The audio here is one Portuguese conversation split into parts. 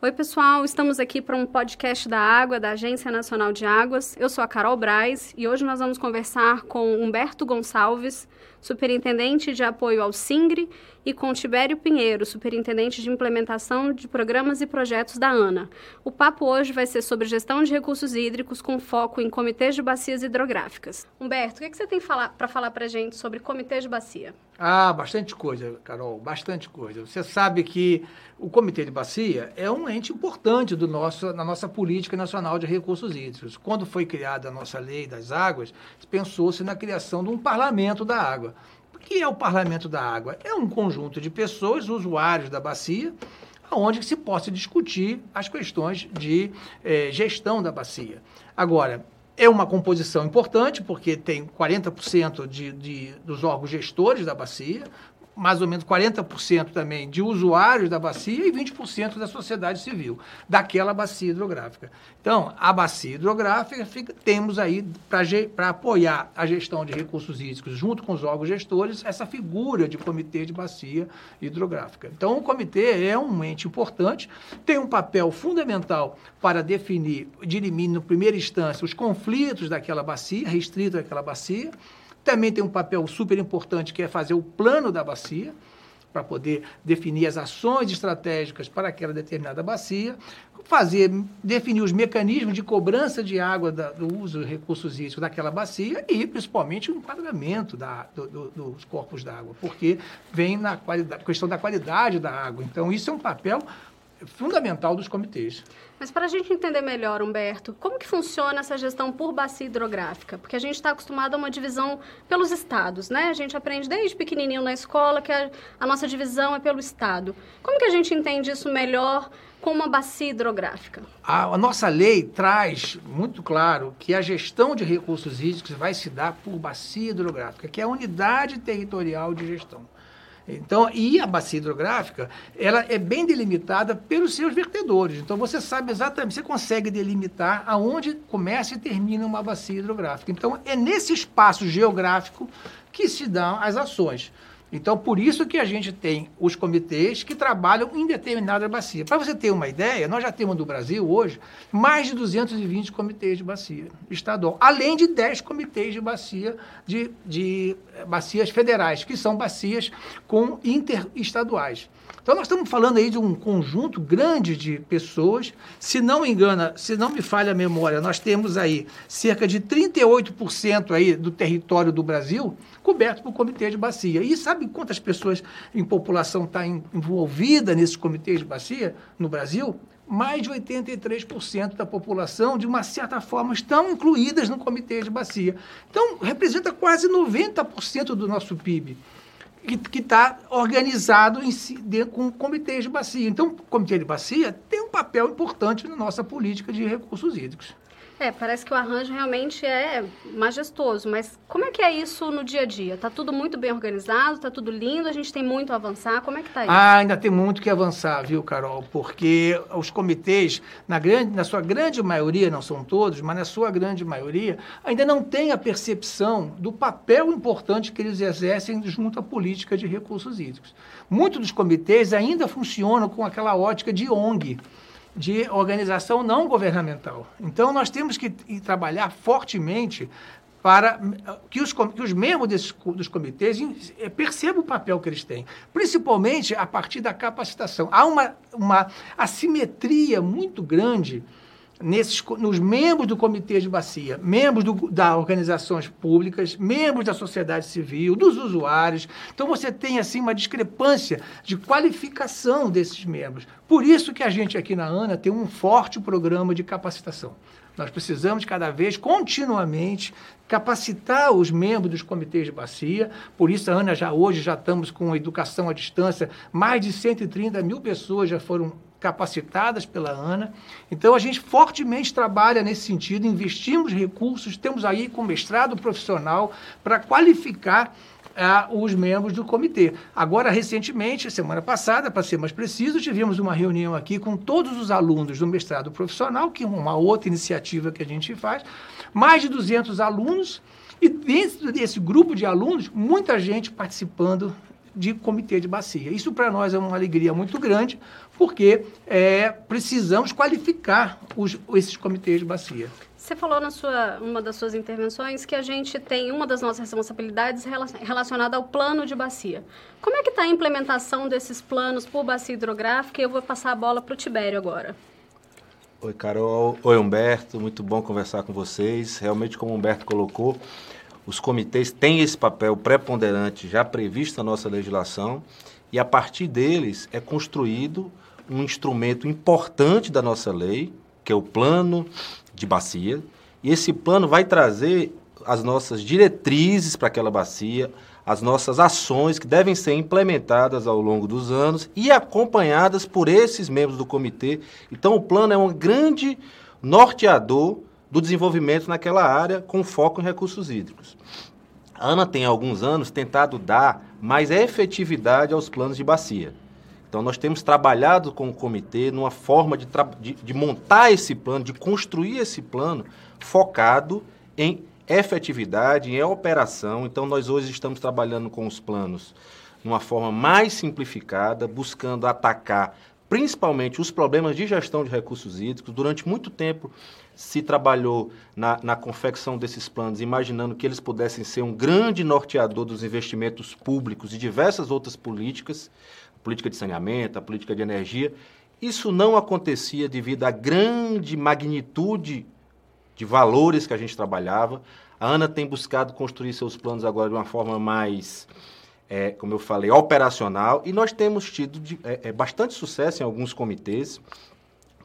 Oi, pessoal, estamos aqui para um podcast da água da Agência Nacional de Águas. Eu sou a Carol Braz e hoje nós vamos conversar com Humberto Gonçalves, superintendente de apoio ao SINGRE, e com Tibério Pinheiro, superintendente de implementação de programas e projetos da ANA. O papo hoje vai ser sobre gestão de recursos hídricos com foco em comitês de bacias hidrográficas. Humberto, o que, você tem para falar para a gente sobre comitês de bacia? Ah, bastante coisa, Carol, bastante coisa. Você sabe que o Comitê de Bacia é um ente importante do nosso, na nossa política nacional de recursos hídricos. Quando foi criada a nossa lei das águas, pensou-se na criação de um parlamento da água. O que é o parlamento da água? É um conjunto de pessoas, usuários da bacia, onde se possa discutir as questões de eh, gestão da bacia. Agora, é uma composição importante, porque tem 40% de, de, dos órgãos gestores da bacia, mais ou menos 40% também de usuários da bacia e 20% da sociedade civil, daquela bacia hidrográfica. Então, a bacia hidrográfica, fica, temos aí, para apoiar a gestão de recursos hídricos junto com os órgãos gestores, essa figura de comitê de bacia hidrográfica. Então, o comitê é um ente importante, tem um papel fundamental para definir, dirimir, no primeira instância, os conflitos daquela bacia, restrito daquela bacia, também tem um papel super importante que é fazer o plano da bacia, para poder definir as ações estratégicas para aquela determinada bacia, fazer, definir os mecanismos de cobrança de água da, do uso de recursos hídricos daquela bacia e, principalmente, o enquadramento da, do, do, dos corpos d'água, porque vem na questão da qualidade da água. Então, isso é um papel fundamental dos comitês. Mas para a gente entender melhor, Humberto, como que funciona essa gestão por bacia hidrográfica? Porque a gente está acostumado a uma divisão pelos estados, né? A gente aprende desde pequenininho na escola que a, a nossa divisão é pelo estado. Como que a gente entende isso melhor com uma bacia hidrográfica? A, a, nossa lei traz muito claro que a gestão de recursos hídricos vai se dar por bacia hidrográfica, que é a unidade territorial de gestão. Então, e a bacia hidrográfica, ela é bem delimitada pelos seus vertedores. Então, você sabe exatamente, você consegue delimitar aonde começa e termina uma bacia hidrográfica. Então, é nesse espaço geográfico que se dão as ações. Então, por isso que a gente tem os comitês que trabalham em determinada bacia. Para você ter uma ideia, nós já temos no Brasil hoje mais de 220 comitês de bacia estadual, além de 10 comitês de bacia de, de eh, bacias federais, que são bacias com interestaduais. Então nós estamos falando aí de um conjunto grande de pessoas. Se não engana, se não me falha a memória, nós temos aí cerca de 38% aí do território do Brasil coberto por comitê de bacia. E sabe quantas pessoas em população está envolvida nesses comitês de bacia no Brasil? mais de 83% da população, de uma certa forma, estão incluídas no comitê de bacia. Então, representa quase 90% do nosso PIB que está organizado em com comitês de bacia. Então, o comitê de bacia tem um papel importante na nossa política de recursos hídricos. É, parece que o arranjo realmente é majestoso, mas como é que é isso no dia a dia? Tá tudo muito bem organizado, tá tudo lindo, a gente tem muito a avançar, como é que tá isso? Ah, ainda tem muito que avançar, viu, Carol? Porque os comitês, na, grande, na sua grande maioria, não são todos, mas na sua grande maioria, ainda não têm a percepção do papel importante que eles exercem junto à política de recursos hídricos. Muitos dos comitês ainda funcionam com aquela ótica de ONG, de organização não governamental. Então, nós temos que trabalhar fortemente para que os, que os membros desses, dos comitês eh, percebam o papel que eles têm, principalmente a partir da capacitação. Há uma, uma assimetria muito grande nesses, nos membros do comitê de bacia, membros das organizações públicas, membros da sociedade civil, dos usuários. Então você tem assim uma discrepância de qualificação desses membros. Por isso que a gente aqui na ANA tem um forte programa de capacitação. Nós precisamos cada vez, continuamente, capacitar os membros dos comitês de bacia. Por isso, a ANA já hoje já estamos com educação à distância. Mais de 130 mil pessoas já foram capacitadas pela ANA. Então, a gente fortemente trabalha nesse sentido, investimos recursos, temos aí com mestrado profissional para qualificar uh, os membros do comitê. Agora, recentemente, semana passada, para ser mais preciso, tivemos uma reunião aqui com todos os alunos do mestrado profissional, que é uma outra iniciativa que a gente faz, mais de 200 alunos, e dentro desse grupo de alunos, muita gente participando de comitê de bacia. Isso para nós é uma alegria muito grande, porque é, precisamos qualificar os, esses comitês de bacia. Você falou na sua uma das suas intervenções que a gente tem uma das nossas responsabilidades relacionada ao plano de bacia. Como é que está a implementação desses planos por bacia hidrográfica? Eu vou passar a bola para o Tibério agora. Oi, Carol. Oi, Humberto. Muito bom conversar com vocês. Realmente, como o Humberto colocou, os comitês têm esse papel preponderante já previsto na nossa legislação e, a partir deles, é construído um instrumento importante da nossa lei, que é o plano de bacia, e esse plano vai trazer as nossas diretrizes para aquela bacia, as nossas ações que devem ser implementadas ao longo dos anos e acompanhadas por esses membros do comitê. Então, o plano é um grande norteador do desenvolvimento naquela área com foco em recursos hídricos. A ANA tem há alguns anos tentado dar mais efetividade aos planos de bacia. Então, nós temos trabalhado com o comitê numa forma de, de, de, montar esse plano, de construir esse plano focado em efetividade, em operação. Então, nós hoje estamos trabalhando com os planos numa forma mais simplificada, buscando atacar principalmente os problemas de gestão de recursos hídricos. Durante muito tempo se trabalhou na, na, confecção desses planos, imaginando que eles pudessem ser um grande norteador dos investimentos públicos e diversas outras políticas política de saneamento, a política de energia. Isso não acontecia devido à grande magnitude de valores que a gente trabalhava. A Ana tem buscado construir seus planos agora de uma forma mais, é, como eu falei, operacional, e nós temos tido de, é, é, bastante sucesso em alguns comitês.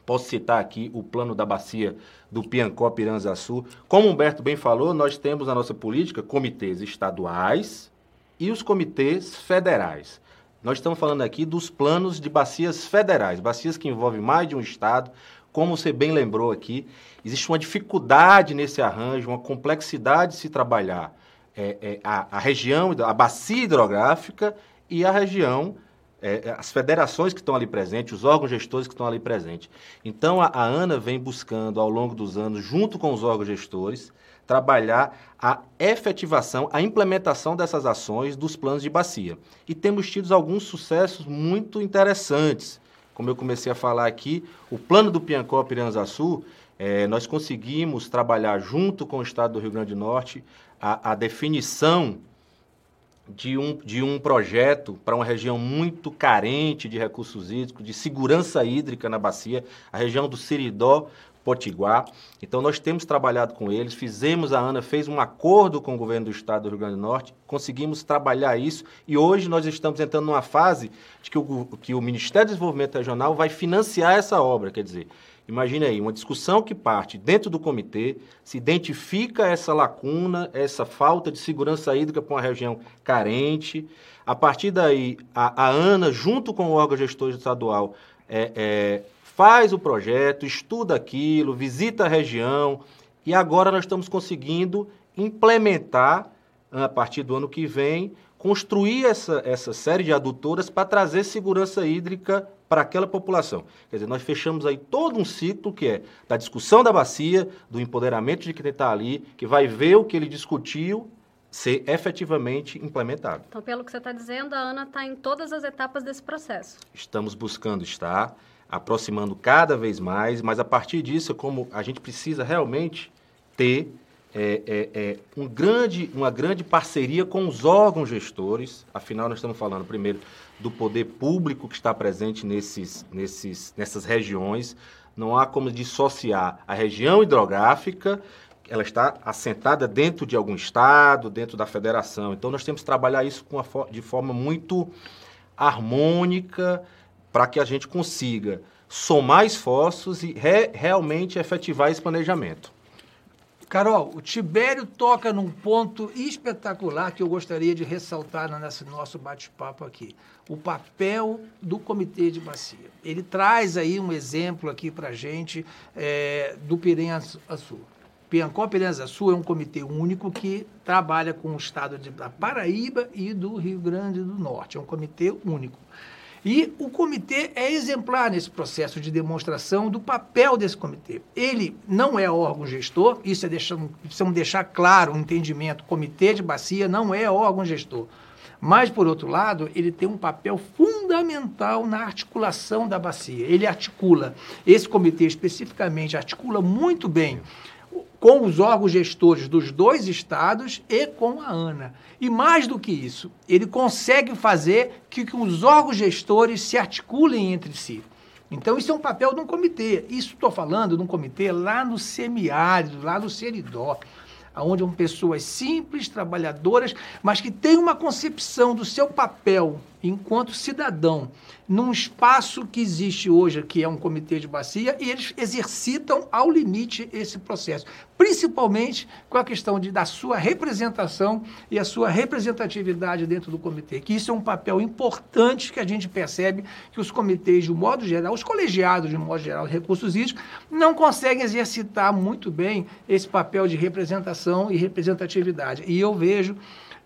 Posso citar aqui o plano da bacia do Piancó Piranzaçu. Como Humberto bem falou, nós temos na nossa política comitês estaduais e os comitês federais. Nós estamos falando aqui dos planos de bacias federais, bacias que envolvem mais de um estado. Como você bem lembrou aqui, existe uma dificuldade nesse arranjo, uma complexidade de se trabalhar é, é, a, a, região, a bacia hidrográfica e a região, é, é as federações que estão ali presentes, os órgãos gestores que estão ali presentes. Então, a, a ANA vem buscando, ao longo dos anos, junto com os órgãos gestores, trabalhar a efetivação, a implementação dessas ações dos planos de bacia. E temos tido alguns sucessos muito interessantes. Como eu comecei a falar aqui, o plano do Piancó Piranzaçu, é, nós conseguimos trabalhar junto com o Estado do Rio Grande do Norte a, a definição de um, de um projeto para uma região muito carente de recursos hídricos, de segurança hídrica na bacia, a região do Siridó, Potiguar. Então nós temos trabalhado com eles, fizemos, a ANA fez um acordo com o governo do estado do Rio Grande do Norte, conseguimos trabalhar isso e hoje nós estamos entrando numa fase de que o, que o Ministério do Desenvolvimento Regional vai financiar essa obra, quer dizer, Imagine aí, uma discussão que parte dentro do comitê, se identifica essa lacuna, essa falta de segurança hídrica para uma região carente. A partir daí, a, a ANA, junto com o órgão gestor estadual, é, é, faz o projeto, estuda aquilo, visita a região e agora nós estamos conseguindo implementar, a partir do ano que vem, construir essa, essa série de adutoras para trazer segurança hídrica para aquela população. Quer dizer, nós fechamos aí todo um ciclo que é da discussão da bacia, do empoderamento de quem está ali, que vai ver o que ele discutiu ser efetivamente implementado. Então, pelo que você está dizendo, a ANA está em todas as etapas desse processo. Estamos buscando estar aproximando cada vez mais, mas a partir disso, como a gente precisa realmente ter é, é, é, um grande, uma grande parceria com os órgãos gestores, afinal nós estamos falando primeiro do poder público que está presente nesses, nesses, nessas regiões, não há como dissociar a região hidrográfica, ela está assentada dentro de algum estado, dentro da federação, então nós temos que trabalhar isso com de forma muito harmônica, para que a gente consiga somar esforços e re, realmente efetivar esse planejamento. Carol, o Tibério toca num ponto espetacular que eu gostaria de ressaltar nesse nosso bate-papo aqui. O papel do Comitê de Bacia. Ele traz aí um exemplo aqui para a gente é, do Piranha-Açu. Piancó Piranha-Açu é um comitê único que trabalha com o estado de, da Paraíba e do Rio Grande do Norte. É um comitê único. E o comitê é exemplar nesse processo de demonstração do papel desse comitê. Ele não é órgão gestor, isso é deixar, precisamos deixar claro o um entendimento. O comitê de bacia não é órgão gestor. Mas, por outro lado, ele tem um papel fundamental na articulação da bacia. Ele articula, esse comitê especificamente articula muito bem com os órgãos gestores dos dois estados e com a ANA. E mais do que isso, ele consegue fazer que, que os órgãos gestores se articulem entre si. Então, isso é um papel de um comitê. Isso estou falando de um comitê lá no semiárido, lá no Seridó onde são pessoas simples, trabalhadoras, mas que têm uma concepção do seu papel enquanto cidadão num espaço que existe hoje, que é um comitê de bacia, e eles exercitam ao limite esse processo, principalmente com a questão de, da sua representação e a sua representatividade dentro do comitê, que isso é um papel importante que a gente percebe que os comitês, de um modo geral, os colegiados, de um modo geral, de recursos hídricos, não conseguem exercitar muito bem esse papel de representação e representatividade. E eu vejo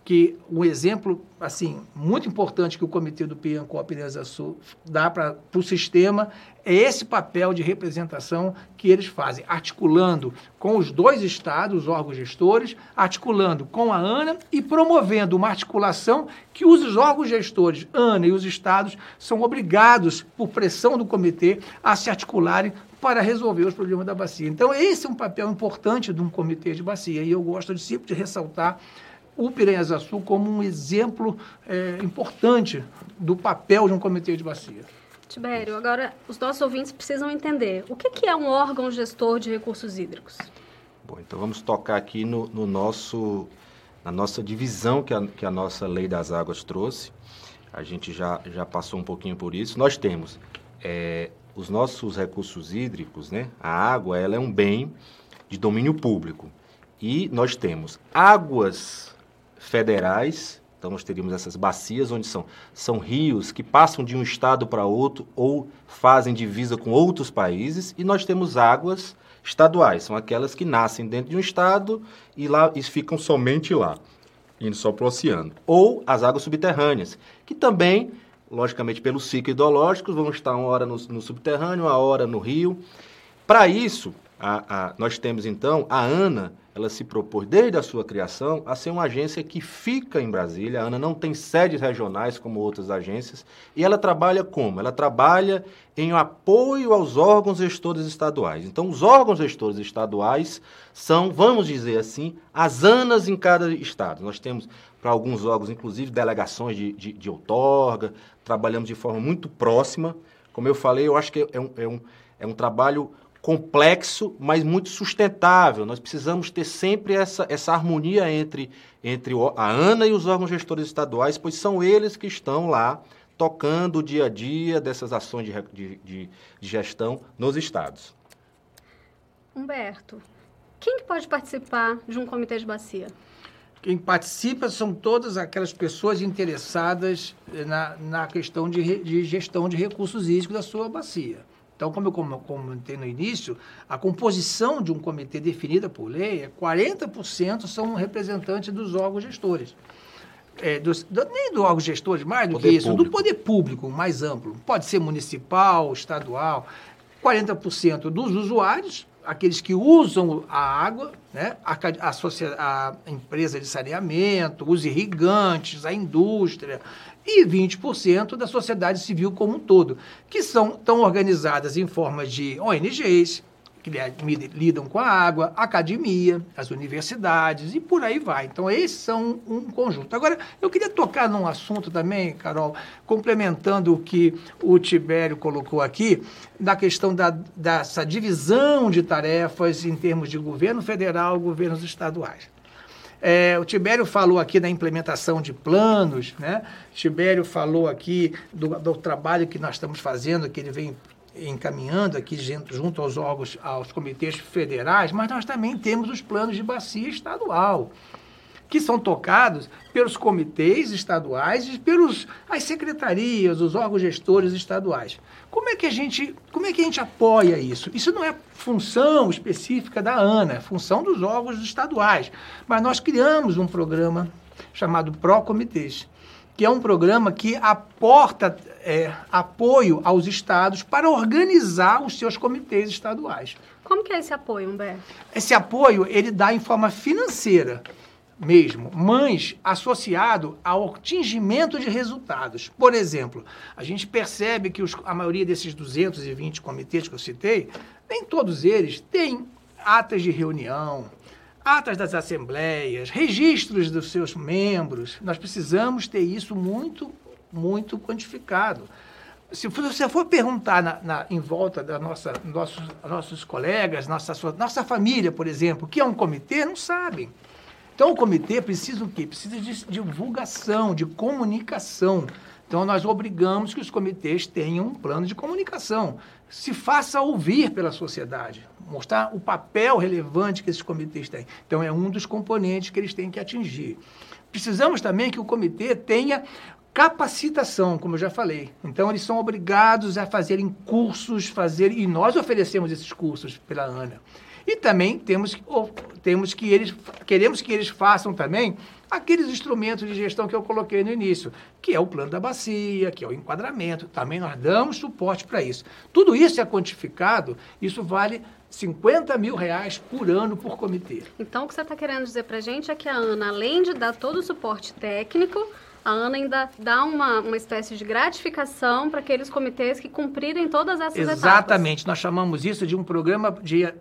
que um exemplo assim muito importante que o comitê do Piancop Ilhas Sul dá para o sistema é esse papel de representação que eles fazem, articulando com os dois estados, os órgãos gestores, articulando com a ANA e promovendo uma articulação que os órgãos gestores, ANA e os estados, são obrigados, por pressão do comitê, a se articularem para resolver os problemas da bacia. Então, esse é um papel importante de um comitê de bacia, e eu gosto de sempre de ressaltar o Piranhas Sul como um exemplo é, importante do papel de um comitê de bacia. Tibério, agora os nossos ouvintes precisam entender o que, que é um órgão gestor de recursos hídricos. Bom, então vamos tocar aqui no, no nosso, na nossa divisão que a, que a nossa Lei das Águas trouxe. A gente já, já passou um pouquinho por isso. Nós temos é, os nossos recursos hídricos, né? A água ela é um bem de domínio público. E nós temos águas federais. Então, nós teríamos essas bacias, onde são, são rios que passam de um estado para outro ou fazem divisa com outros países. E nós temos águas estaduais, são aquelas que nascem dentro de um estado e, lá, e ficam somente lá, indo só para o oceano. Ou as águas subterrâneas, que também, logicamente, pelo ciclo hidrológico, vão estar uma hora no, no subterrâneo, uma hora no rio. Para isso, a, a, nós temos então a ANA, ela se propôs desde a sua criação a ser uma agência que fica em Brasília. A ANA não tem sedes regionais como outras agências e ela trabalha como? Ela trabalha em apoio aos órgãos gestores estaduais. Então, os órgãos gestores estaduais são, vamos dizer assim, as ANAs em cada estado. Nós temos para alguns órgãos, inclusive, delegações de, de, de outorga, trabalhamos de forma muito próxima. Como eu falei, eu acho que é um, é um, é um trabalho complexo, mas muito sustentável. Nós precisamos ter sempre essa, essa harmonia entre, entre a ANA e os órgãos gestores estaduais, pois são eles que estão lá tocando o dia a dia dessas ações de, de, de, de gestão nos estados. Humberto, quem pode participar de um comitê de bacia? Quem participa são todas aquelas pessoas interessadas na, na questão de, de gestão de recursos hídricos da sua bacia. Então, como eu comentei no início, a composição de um comitê definida por lei é 40% são representantes dos órgãos gestores. É, dos, do, nem do órgão gestores, mais do poder que isso, público. do poder público mais amplo. Pode ser municipal, estadual. 40% dos usuários, aqueles que usam a água, né? a, a, a empresa de saneamento, os irrigantes, a indústria, e 20% da sociedade civil como um todo, que são tão organizadas em forma de ONGs, que lidam com a água, academia, as universidades e por aí vai. Então, esses são um conjunto. Agora, eu queria tocar num assunto também, Carol, complementando o que o Tibério colocou aqui, na questão da, dessa divisão de tarefas em termos de governo federal e governos estaduais. É, o Tibério falou aqui da implementação de planos, né? Tibério falou aqui do, do, trabalho que nós estamos fazendo, que ele vem encaminhando aqui junto, aos órgãos, aos comitês federais, mas nós também temos os planos de bacia estadual que são tocados pelos comitês estaduais e pelos as secretarias, os órgãos gestores estaduais. Como é que a gente, como é que a gente apoia isso? Isso não é função específica da ANA, é função dos órgãos estaduais. Mas nós criamos um programa chamado Pro Comitês, que é um programa que aporta é, apoio aos estados para organizar os seus comitês estaduais. Como que é esse apoio, Humberto? Esse apoio ele dá em forma financeira mesmo, mas associado ao atingimento de resultados. Por exemplo, a gente percebe que os, a maioria desses 220 comitês que eu citei, nem todos eles têm atas de reunião, atas das assembleias, registros dos seus membros. Nós precisamos ter isso muito, muito quantificado. Se você for perguntar na, na, em volta da nossa, nossos, nossos colegas, nossa, nossa família, por exemplo, o que é um comitê, não sabem. Então, o comitê precisa o quê? Precisa de divulgação, de comunicação. Então, nós obrigamos que os comitês tenham um plano de comunicação. Se faça ouvir pela sociedade, mostrar o papel relevante que esses comitês têm. Então, é um dos componentes que eles têm que atingir. Precisamos também que o comitê tenha capacitação, como eu já falei. Então, eles são obrigados a fazerem cursos, fazer, e nós oferecemos esses cursos pela ANA. E também temos, temos que eles, queremos que eles façam também aqueles instrumentos de gestão que eu coloquei no início, que é o plano da bacia, que é o enquadramento. Também nós damos suporte para isso. Tudo isso é quantificado, isso vale 50 mil reais por ano por comitê. Então, o que você está querendo dizer para a gente é que a ANA, além de dar todo o suporte técnico, a ANA ainda dá uma, uma espécie de gratificação para aqueles comitês que cumprirem todas essas Exatamente. etapas. Exatamente. Nós chamamos isso de um programa de,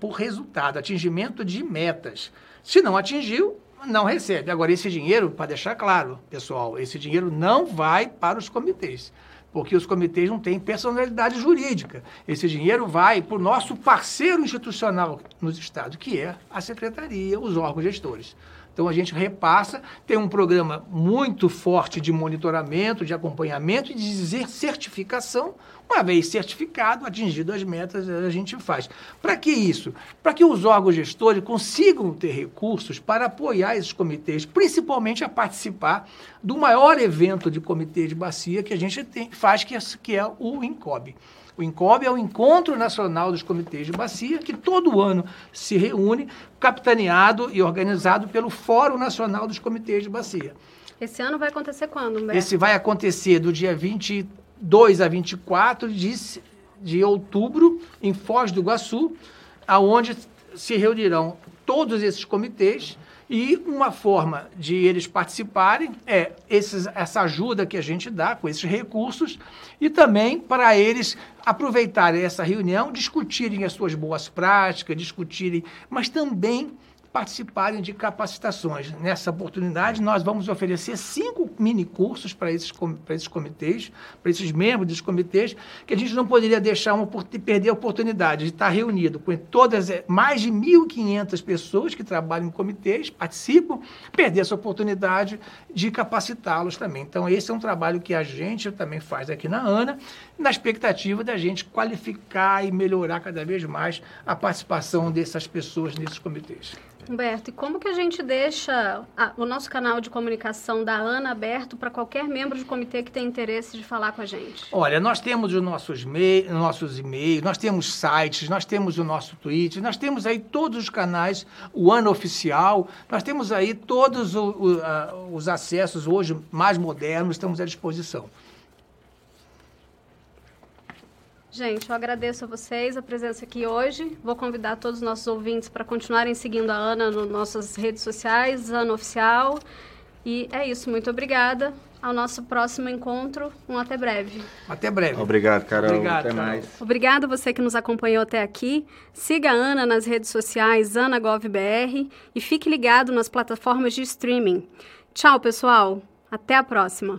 por resultado, atingimento de metas. Se não atingiu, não recebe. Agora, esse dinheiro, para deixar claro, pessoal, esse dinheiro não vai para os comitês porque os comitês não têm personalidade jurídica. Esse dinheiro vai para o nosso parceiro institucional nos estados, que é a secretaria, os órgãos gestores. Então a gente repassa, tem um programa muito forte de monitoramento, de acompanhamento e de certificação. Uma vez certificado, atingido as metas, a gente faz. Para que isso? Para que os órgãos gestores consigam ter recursos para apoiar esses comitês, principalmente a participar do maior evento de comitê de bacia que a gente tem, faz, que é, que é o INCOB. O INCOB é o Encontro Nacional dos Comitês de Bacia, que todo ano se reúne, capitaneado e organizado pelo Fórum Nacional dos Comitês de Bacia. Esse ano vai acontecer quando, Humberto? Esse vai acontecer do dia 22 a 24 de, de outubro, em Foz do Iguaçu, aonde se reunirão todos esses comitês e uma forma de eles participarem é esses, essa ajuda que a gente dá com esses recursos e também para eles aproveitarem essa reunião, discutirem as suas boas práticas, discutirem, mas também participarem de capacitações. Nessa oportunidade, nós vamos oferecer cinco mini cursos para esses, para esses comitês, para esses membros dos comitês, que a gente não poderia deixar uma, perder a oportunidade de estar reunido com todas, eh, mais de 1.500 pessoas que trabalham em comitês, participam, perder essa oportunidade de capacitá-los também. Então, esse é um trabalho que a gente também faz aqui na ANA, na expectativa da gente qualificar e melhorar cada vez mais a participação dessas pessoas nesses comitês. Humberto, e como que a gente deixa a, o nosso canal de comunicação da ANA aberto para qualquer membro de comitê que tenha interesse de falar com a gente? Olha, nós temos os nossos, nossos e-mails, nós temos sites, nós temos o nosso Twitter, nós temos aí todos os canais, o ANA Oficial, nós temos aí todos o, o, a, os acessos hoje mais modernos, estamos à disposição. Gente, eu agradeço a vocês a presença aqui hoje. Vou convidar todos os nossos ouvintes para continuarem seguindo a Ana nas nossas redes sociais, Ana Oficial. E é isso, muito obrigada. Ao nosso próximo encontro, um até breve. Até breve. Obrigado, Carol. Obrigado, até Carol. mais. Obrigada você que nos acompanhou até aqui. Siga a Ana nas redes sociais, AnaGovBR, e fique ligado nas plataformas de streaming. Tchau, pessoal. Até a próxima.